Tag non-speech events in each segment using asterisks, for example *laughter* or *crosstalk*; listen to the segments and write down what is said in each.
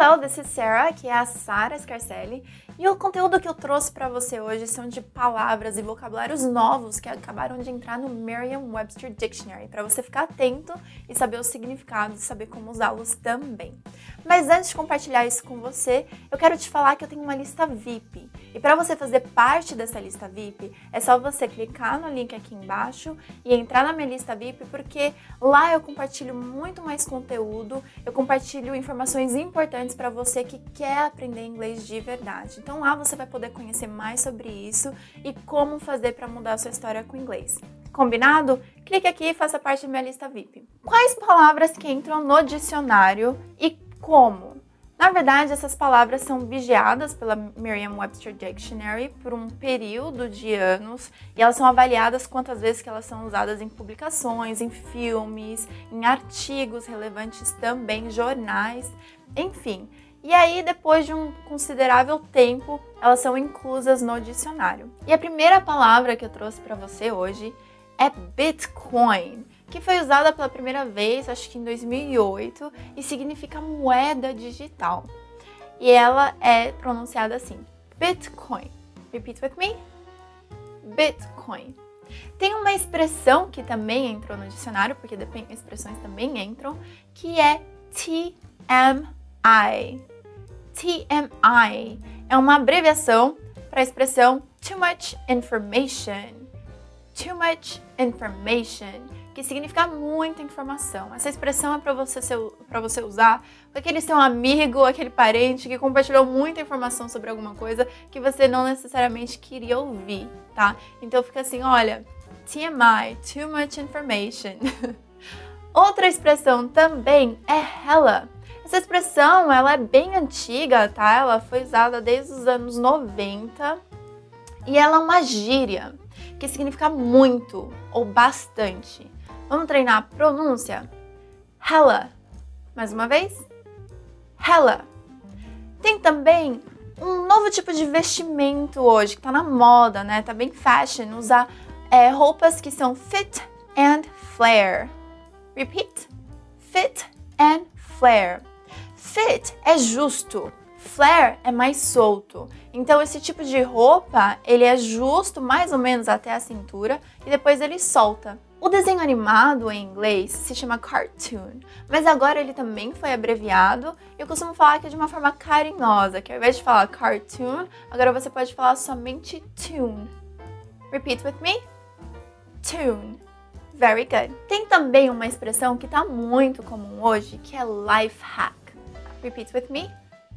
Hello, this is Sarah, que é a Sara Scarcelli, e o conteúdo que eu trouxe para você hoje são de palavras e vocabulários novos que acabaram de entrar no Merriam-Webster Dictionary, para você ficar atento e saber os significados e saber como usá-los também. Mas antes de compartilhar isso com você, eu quero te falar que eu tenho uma lista VIP. E para você fazer parte dessa lista VIP, é só você clicar no link aqui embaixo e entrar na minha lista VIP, porque lá eu compartilho muito mais conteúdo, eu compartilho informações importantes para você que quer aprender inglês de verdade. Então lá você vai poder conhecer mais sobre isso e como fazer para mudar a sua história com inglês. Combinado? Clique aqui e faça parte da minha lista VIP. Quais palavras que entram no dicionário e como? Na verdade, essas palavras são vigiadas pela Merriam-Webster Dictionary por um período de anos e elas são avaliadas quantas vezes que elas são usadas em publicações, em filmes, em artigos relevantes também, jornais, enfim. E aí, depois de um considerável tempo, elas são inclusas no dicionário. E a primeira palavra que eu trouxe para você hoje é Bitcoin, que foi usada pela primeira vez, acho que em 2008, e significa moeda digital. E ela é pronunciada assim: Bitcoin. Repeat with me. Bitcoin. Tem uma expressão que também entrou no dicionário, porque expressões também entram, que é TM TMI. TMI é uma abreviação para a expressão too much information. Too much information, que significa muita informação. Essa expressão é para você, para você usar com aquele seu amigo, aquele parente que compartilhou muita informação sobre alguma coisa que você não necessariamente queria ouvir, tá? Então fica assim, olha, TMI, too much information. *laughs* Outra expressão também é hella essa expressão, ela é bem antiga, tá? Ela foi usada desde os anos 90 e ela é uma gíria que significa muito ou bastante. Vamos treinar a pronúncia? Hella. Mais uma vez? Hella. Tem também um novo tipo de vestimento hoje que tá na moda, né? Tá bem fashion usar é, roupas que são fit and flare. Repeat. Fit and flare. Fit é justo, flare é mais solto. Então esse tipo de roupa, ele é justo mais ou menos até a cintura e depois ele solta. O desenho animado em inglês se chama cartoon, mas agora ele também foi abreviado e eu costumo falar que é de uma forma carinhosa, que ao invés de falar cartoon, agora você pode falar somente tune. Repeat with me. Tune. Very good. Tem também uma expressão que está muito comum hoje, que é life hack. Repeat with me.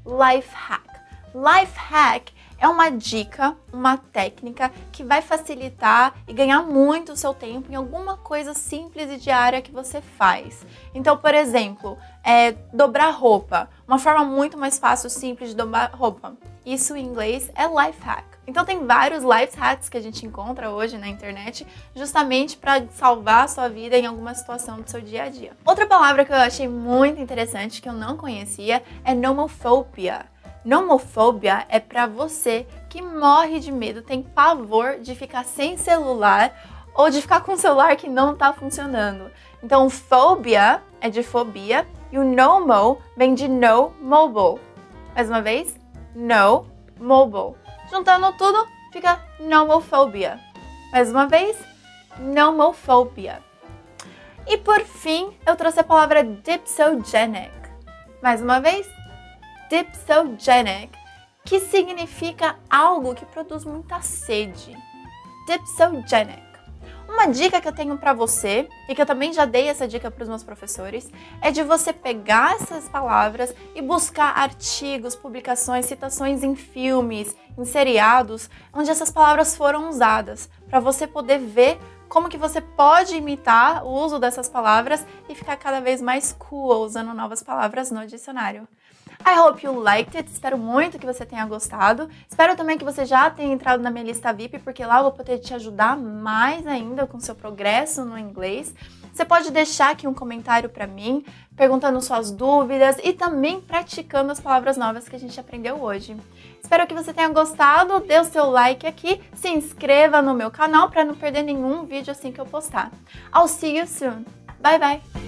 Life hack. Life hack é uma dica, uma técnica que vai facilitar e ganhar muito o seu tempo em alguma coisa simples e diária que você faz. Então, por exemplo, é, dobrar roupa. Uma forma muito mais fácil, simples de dobrar roupa. Isso em inglês é life hack. Então tem vários life hacks que a gente encontra hoje na internet, justamente para salvar a sua vida em alguma situação do seu dia a dia. Outra palavra que eu achei muito interessante que eu não conhecia é nomophobia. Nomofobia é para você que morre de medo, tem pavor de ficar sem celular ou de ficar com um celular que não está funcionando. Então, phobia é de fobia e o nomo vem de no mobile. Mais uma vez, no mobile. Juntando tudo, fica nomofobia. Mais uma vez, nomofobia. E por fim, eu trouxe a palavra dipsogenic. Mais uma vez, dipsogenic, que significa algo que produz muita sede. Dipsogenic. Uma dica que eu tenho para você, e que eu também já dei essa dica para os meus professores, é de você pegar essas palavras e buscar artigos, publicações, citações em filmes, em seriados, onde essas palavras foram usadas, para você poder ver como que você pode imitar o uso dessas palavras e ficar cada vez mais cool usando novas palavras no dicionário. I hope you liked it. Espero muito que você tenha gostado. Espero também que você já tenha entrado na minha lista VIP, porque lá eu vou poder te ajudar mais ainda com seu progresso no inglês. Você pode deixar aqui um comentário para mim, perguntando suas dúvidas e também praticando as palavras novas que a gente aprendeu hoje. Espero que você tenha gostado, dê o seu like aqui, se inscreva no meu canal para não perder nenhum vídeo assim que eu postar. I'll see you soon. Bye bye!